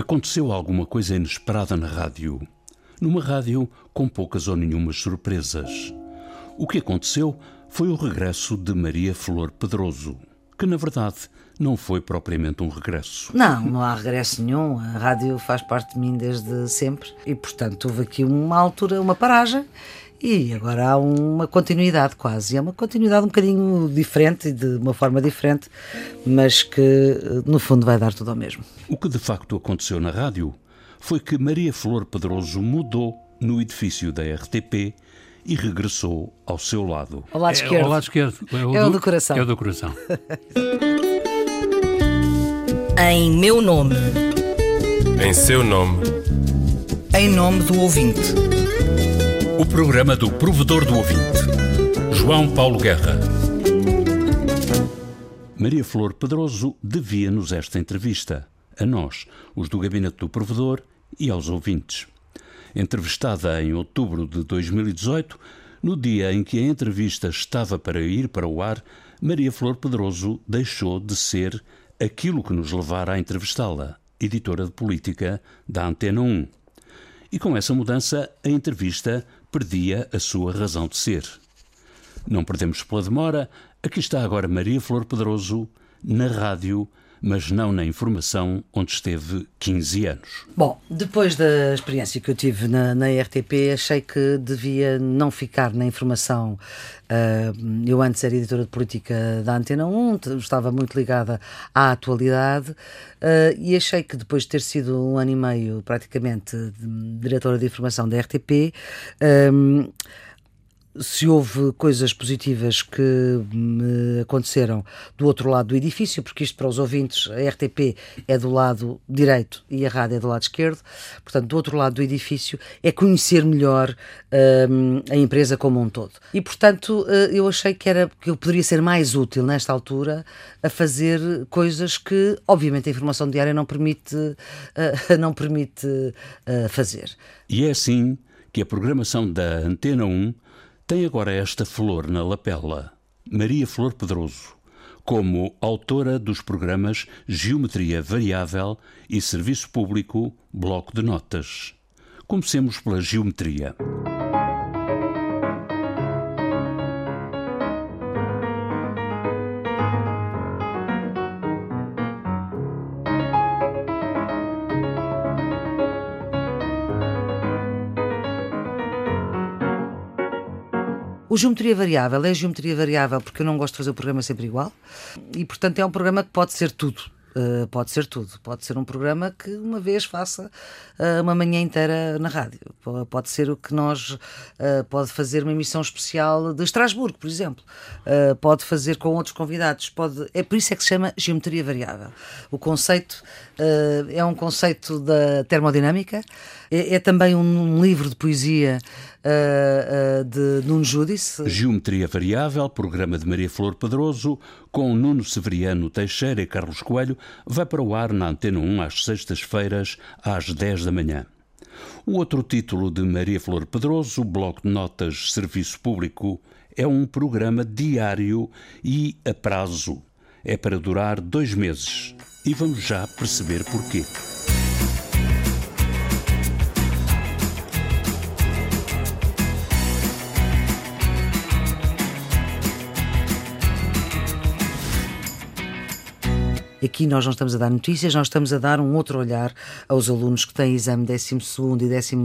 Aconteceu alguma coisa inesperada na rádio. Numa rádio com poucas ou nenhumas surpresas. O que aconteceu foi o regresso de Maria Flor Pedroso, que na verdade não foi propriamente um regresso. Não, não há regresso nenhum. A rádio faz parte de mim desde sempre e, portanto, houve aqui uma altura, uma paragem e agora há uma continuidade quase. É uma continuidade um bocadinho diferente, de uma forma diferente, mas que no fundo vai dar tudo ao mesmo. O que de facto aconteceu na rádio foi que Maria Flor Pedroso mudou no edifício da RTP e regressou ao seu lado. Ao lado É, esquerdo. ao lado esquerdo. É o, É o do coração. É o do coração. Em meu nome, Em seu nome, em nome do ouvinte. O programa do provedor do ouvinte, João Paulo Guerra. Maria Flor Pedroso devia-nos esta entrevista, a nós, os do gabinete do provedor e aos ouvintes. Entrevistada em outubro de 2018, no dia em que a entrevista estava para ir para o ar, Maria Flor Pedroso deixou de ser aquilo que nos levara a entrevistá-la, editora de política da Antena 1. E com essa mudança, a entrevista perdia a sua razão de ser. Não perdemos pela demora, aqui está agora Maria Flor Pedroso, na rádio, mas não na informação, onde esteve 15 anos. Bom, depois da experiência que eu tive na, na RTP, achei que devia não ficar na informação. Ah, eu antes era editora de política da Antena 1, t- estava muito ligada à atualidade ah, e achei que depois de ter sido um ano e meio praticamente de- diretora de informação da RTP, ah, se houve coisas positivas que me aconteceram do outro lado do edifício, porque isto para os ouvintes, a RTP é do lado direito e a rádio é do lado esquerdo, portanto, do outro lado do edifício é conhecer melhor hum, a empresa como um todo. E, portanto, eh, eu achei que, era, que eu poderia ser mais útil nesta altura a fazer coisas que, obviamente, a informação diária não permite, eh, não permite eh, fazer. E é assim que a programação da Antena 1 tem agora esta flor na lapela, Maria Flor Pedroso, como autora dos programas Geometria Variável e Serviço Público Bloco de Notas. Comecemos pela geometria. O Geometria Variável é Geometria Variável porque eu não gosto de fazer o programa sempre igual e, portanto, é um programa que pode ser tudo. Uh, pode ser tudo. Pode ser um programa que uma vez faça uh, uma manhã inteira na rádio. Pode ser o que nós. uh, pode fazer uma emissão especial de Estrasburgo, por exemplo. Pode fazer com outros convidados. Pode, é por isso é que se chama Geometria Variável. O conceito é um conceito da termodinâmica. É, é também um, um livro de poesia uh, uh, de Nuno Judice. Geometria Variável, programa de Maria Flor Pedroso, com Nuno Severiano Teixeira e Carlos Coelho, vai para o ar na Antena 1 às sextas-feiras, às 10 da manhã. O outro título de Maria Flor Pedroso, Bloco de Notas Serviço Público, é um programa diário e a prazo. É para durar dois meses. E vamos já perceber porquê. Aqui nós não estamos a dar notícias, nós estamos a dar um outro olhar aos alunos que têm exame 12 e 11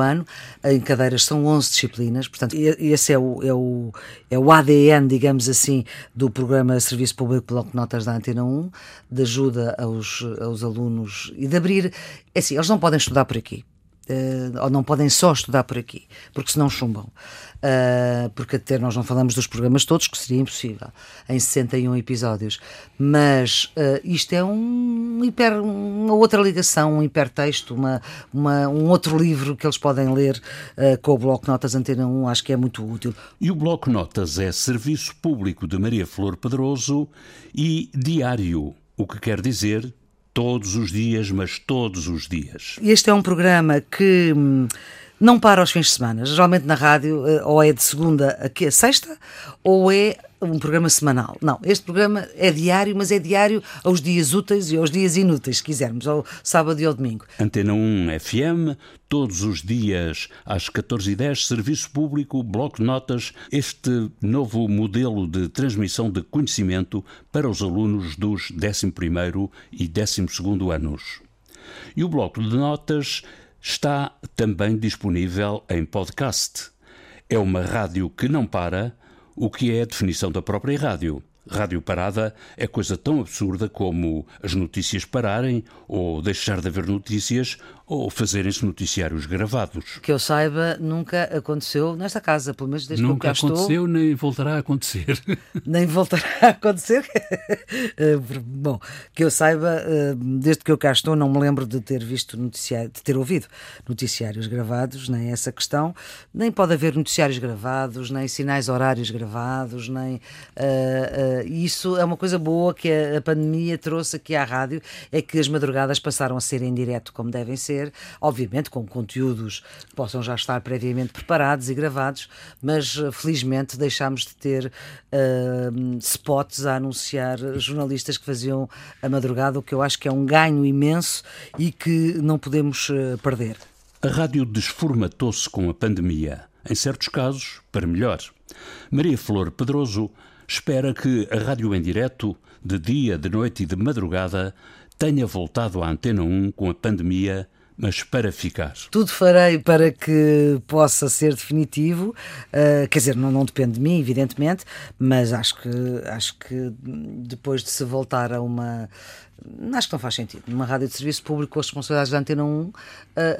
ano. Em cadeiras são 11 disciplinas, portanto, esse é o, é, o, é o ADN, digamos assim, do programa Serviço Público Bloco de Notas da Antena 1, de ajuda aos, aos alunos e de abrir. É assim, eles não podem estudar por aqui. Eh, ou não podem só estudar por aqui, porque senão chumbam. Uh, porque até nós não falamos dos programas todos, que seria impossível, em 61 episódios. Mas uh, isto é um hiper, uma outra ligação, um hipertexto, uma, uma, um outro livro que eles podem ler uh, com o Bloco Notas Antena 1, acho que é muito útil. E o Bloco Notas é serviço público de Maria Flor Pedroso e diário, o que quer dizer todos os dias, mas todos os dias. Este é um programa que hum, não para aos fins de semana. Geralmente na rádio, eh, ou é de segunda a, que- sexta, ou é um programa semanal. Não, este programa é diário, mas é diário aos dias úteis e aos dias inúteis, se quisermos, ao sábado e ao domingo. Antena 1 FM, todos os dias às 14h10, Serviço Público, Bloco Notas, este novo modelo de transmissão de conhecimento para os alunos dos 11º e 12º anos. E o Bloco de Notas está também disponível em podcast. É uma rádio que não para, o que é a definição da própria rádio. Rádio parada é coisa tão absurda como as notícias pararem, ou deixar de haver notícias, ou fazerem-se noticiários gravados. Que eu saiba, nunca aconteceu nesta casa, pelo menos desde nunca que eu cá aconteceu, estou. nem voltará a acontecer. Nem voltará a acontecer. Bom, que eu saiba, eh, desde que eu cá estou, não me lembro de ter visto noticiário, de ter ouvido noticiários gravados, nem essa questão. Nem pode haver noticiários gravados, nem sinais horários gravados, nem. eh, eh, isso é uma coisa boa que a, a pandemia trouxe aqui à rádio, é que as madrugadas passaram a ser em direto como devem ser, obviamente com conteúdos que possam já estar previamente preparados e gravados, mas eh, felizmente deixámos de ter eh, spots a anunciar jornalistas que faziam a madrugada, o que eu acho que é um ganho imenso e que não podemos eh, perder. A rádio desformatou-se com a pandemia, em certos casos, para melhor. Maria Flor Pedroso espera que a rádio em direto, de dia, de noite e de madrugada, tenha voltado à Antena 1 com a pandemia, mas para ficar. Tudo farei para que possa ser definitivo. Uh, quer dizer, não, não depende de mim, evidentemente, mas acho que, acho que depois de se voltar a uma. Acho que não faz sentido. Numa rádio de serviço público com as responsabilidades da Antena 1, uh,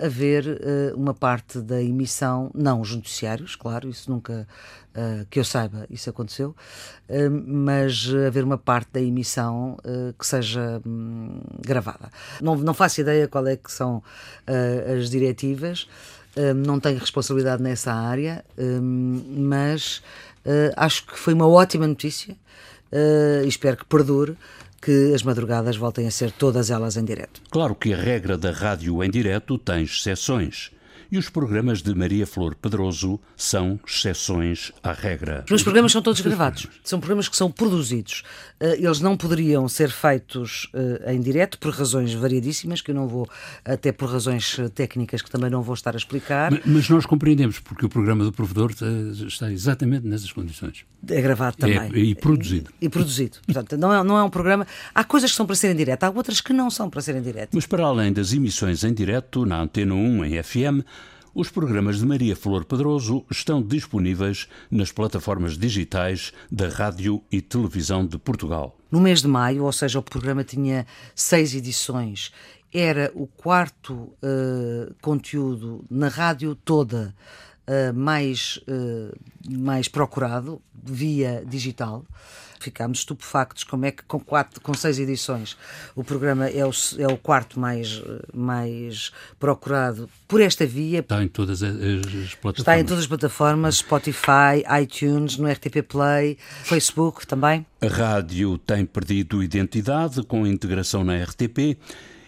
haver uh, uma parte da emissão, não os noticiários, claro, isso nunca, uh, que eu saiba, isso aconteceu, mas haver uma parte da emissão que seja hum, gravada. Não, não faço ideia qual é que são as diretivas, um, não tenho responsabilidade nessa área, um, mas acho que foi uma ótima notícia e espero que perdure que as madrugadas voltem a ser todas elas em direto. Claro que a regra da rádio em direto tem exceções. E os programas de Maria Flor Pedroso são exceções à regra. Os programas são todos gravados. São programas que são produzidos. Uh, eles não poderiam ser feitos uh, em direto por razões variadíssimas, que eu não vou, até por razões uh, técnicas que também não vou estar a explicar. Mas, mas nós compreendemos, porque o programa do provedor está exatamente nessas condições. É gravado também. É, e produzido. E, e produzido. Portanto, não é, não é um programa. Há coisas que são para serem em direto, há outras que não são para serem em direto. Mas para além das emissões em direto na Antena 1 em FM, os programas de Maria Flor Pedroso estão disponíveis nas plataformas digitais da Rádio e Televisão de Portugal. No mês de maio, ou seja, o programa tinha seis edições, era o quarto uh, conteúdo na rádio toda uh, mais, uh, mais procurado via digital ficámos estupefactos como é que com, quatro, com seis edições o programa é o, é o quarto mais, mais procurado por esta via. Está em todas as, as plataformas. Está em todas as plataformas, Spotify, iTunes, no RTP Play, Facebook também. A rádio tem perdido identidade com a integração na RTP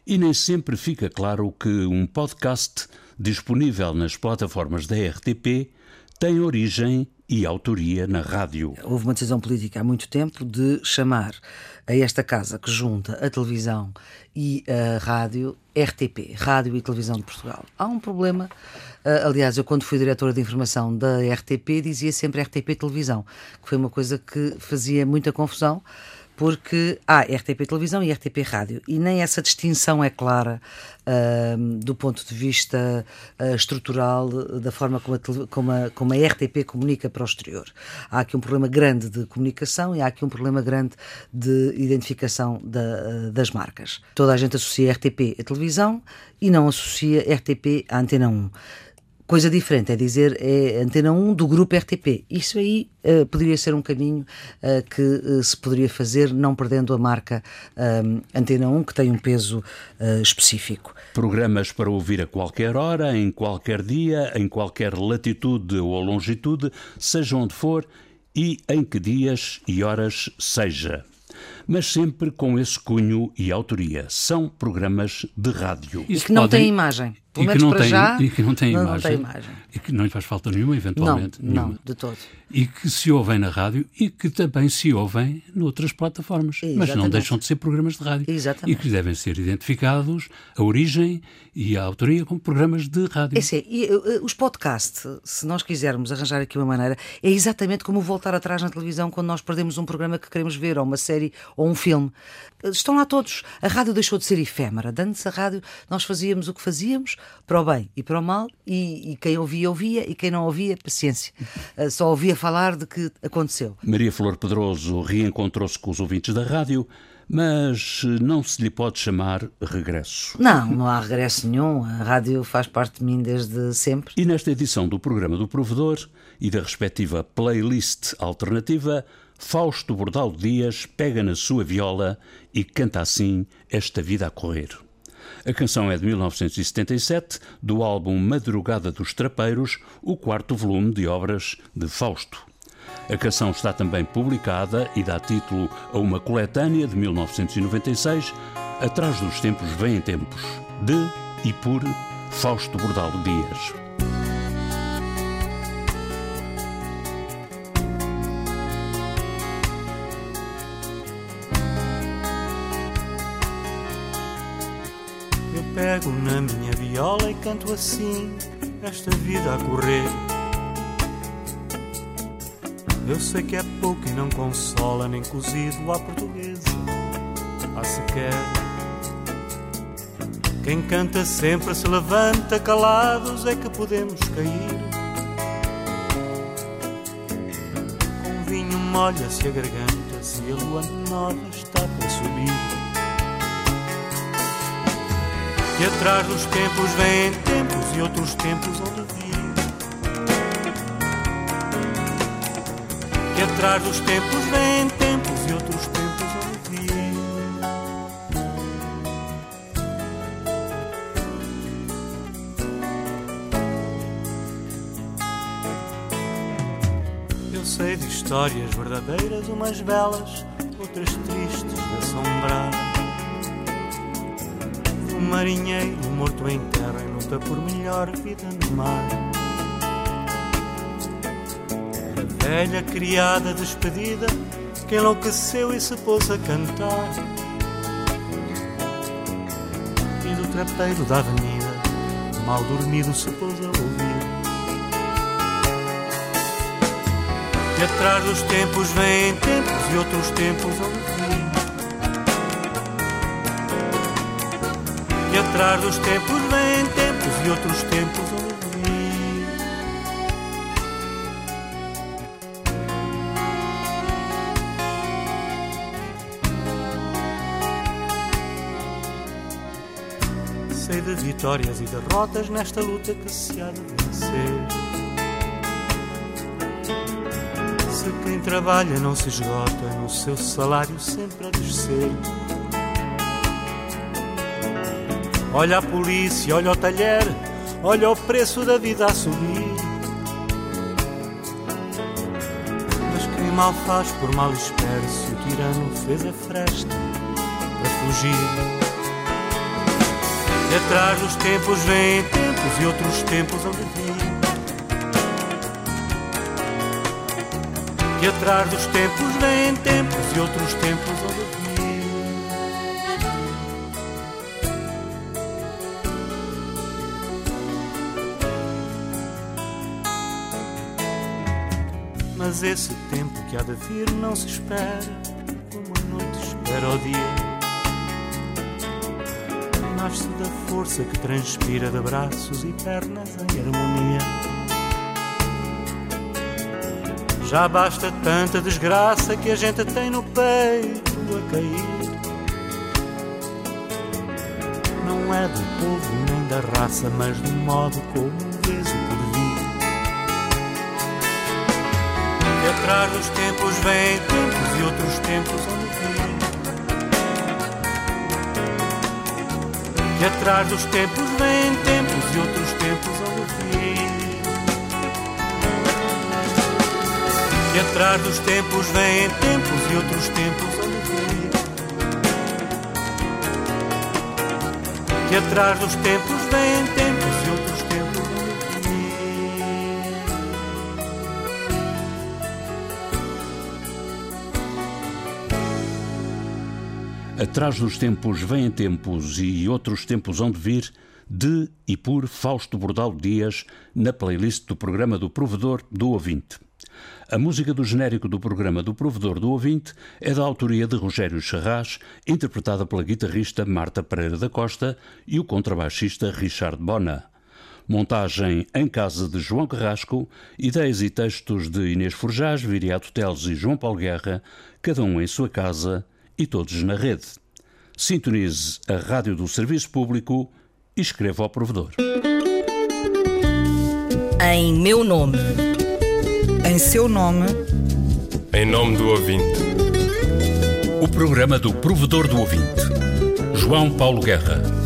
e nem sempre fica claro que um podcast disponível nas plataformas da RTP tem origem e autoria na rádio. Houve uma decisão política há muito tempo de chamar a esta casa que junta a televisão e a rádio RTP, Rádio e Televisão de Portugal. Há um problema, aliás, eu quando fui diretora de informação da RTP dizia sempre RTP Televisão, que foi uma coisa que fazia muita confusão porque há RTP Televisão e RTP Rádio e nem essa distinção é clara uh, do ponto de vista uh, estrutural da forma como a, como, a, como a RTP comunica para o exterior. Há aqui um problema grande de comunicação e há aqui um problema grande de identificação da, uh, das marcas. Toda a gente associa RTP à televisão e não associa RTP à Antena 1 coisa diferente, é dizer é Antena 1 do grupo RTP. Isso aí uh, poderia ser um caminho uh, que uh, se poderia fazer, não perdendo a marca Antena 1, que tem um peso específico. Programas para ouvir a qualquer hora, em qualquer dia, em qualquer latitude ou longitude, seja onde for e em que dias e horas seja mas sempre com esse cunho e autoria. São programas de rádio. E que não podem... têm imagem. Pelo e menos não para tem, já, e que não tem não, imagem. não tem imagem. E que não lhe faz falta nenhuma, Não, eventualmente. não, nenhuma. de todo. E que se ouvem na rádio e que também se ouvem noutras plataformas. Mas não Exatamente. deixam de ser programas de rádio. Exatamente. E que devem ser identificados a origem e a autoria como programas de rádio. É assim, e, uh, os podcasts, se nós quisermos arranjar aqui uma maneira, é exatamente como voltar atrás na televisão quando nós perdemos um programa que queremos ver, ou uma série, ou um filme. Uh, Estão lá todos. A rádio deixou de ser efêmera. Antes a rádio, nós fazíamos o que fazíamos, para o bem e para o mal, e, e quem ouvia, ouvia, e quem não ouvia, paciência. Uh, Só ouvia falar de que aconteceu. Maria Flor Pedroso reencontrou-se com os ouvintes da rádio, mas não se lhe pode chamar regresso. Não, não há regresso nenhum. A rádio faz parte de mim desde sempre. E nesta edição do programa do Provedor e da respectiva playlist alternativa, Fausto Bordal Dias pega na sua viola e canta assim Esta Vida a Correr. A canção é de 1977, do álbum Madrugada dos Trapeiros, o quarto volume de obras de Fausto. A canção está também publicada e dá título a uma coletânea de 1996, Atrás dos Tempos Vêm Tempos, de e por Fausto Bordal Dias. Pego na minha viola e canto assim, esta vida a correr. Eu sei que é pouco e não consola, nem cozido à portuguesa, há sequer. Quem canta sempre se levanta calados, é que podemos cair. Com vinho molha-se a garganta, se a lua nova está para subir. Que atrás dos tempos vêm tempos e outros tempos hão de vir. Que atrás dos tempos vêm tempos e outros tempos hão de vir. Eu sei de histórias verdadeiras, umas belas, outras tristes de assombrar. Um marinheiro morto em terra em luta por melhor vida no mar. A velha criada despedida que enlouqueceu e se pôs a cantar. E do trapeiro da avenida, mal dormido, se pôs a ouvir. Que atrás dos tempos vêm tempos e outros tempos hão de atrás dos tempos vêm tempos e outros tempos vir. Sei de vitórias e derrotas nesta luta que se há de vencer. Se quem trabalha não se esgota no seu salário sempre a descer. Olha a polícia, olha o talher, olha o preço da vida a subir. Mas quem mal faz por mal espera se o tirano fez a fresta para fugir. E atrás dos tempos vêm tempos e outros tempos hão de vir. Que atrás dos tempos vêm tempos e outros tempos hão de vir. Mas esse tempo que há de vir não se espera, como a noite espera o dia. Nasce da força que transpira de braços e pernas em harmonia. Já basta tanta desgraça que a gente tem no peito a cair. Não é do povo nem da raça, mas do modo como vês o Que atrás dos tempos vêm tempos e outros tempos de vir. Que atrás dos tempos vêm tempos e outros tempos de vir. Que atrás dos tempos vêm tempos e outros tempos de vir. Que atrás dos tempos vêm tempos Atrás dos tempos vêm tempos e outros tempos hão de vir, de e por Fausto Bordal Dias, na playlist do programa do Provedor do Ouvinte. A música do genérico do programa do Provedor do Ouvinte é da autoria de Rogério Charras, interpretada pela guitarrista Marta Pereira da Costa e o contrabaixista Richard Bona. Montagem em casa de João Carrasco, ideias e textos de Inês Forjás, Viriato Teles e João Paulo Guerra, cada um em sua casa e todos na rede. Sintonize a rádio do Serviço Público e escreva ao provedor. Em meu nome. Em seu nome. Em nome do ouvinte. O programa do Provedor do Ouvinte. João Paulo Guerra.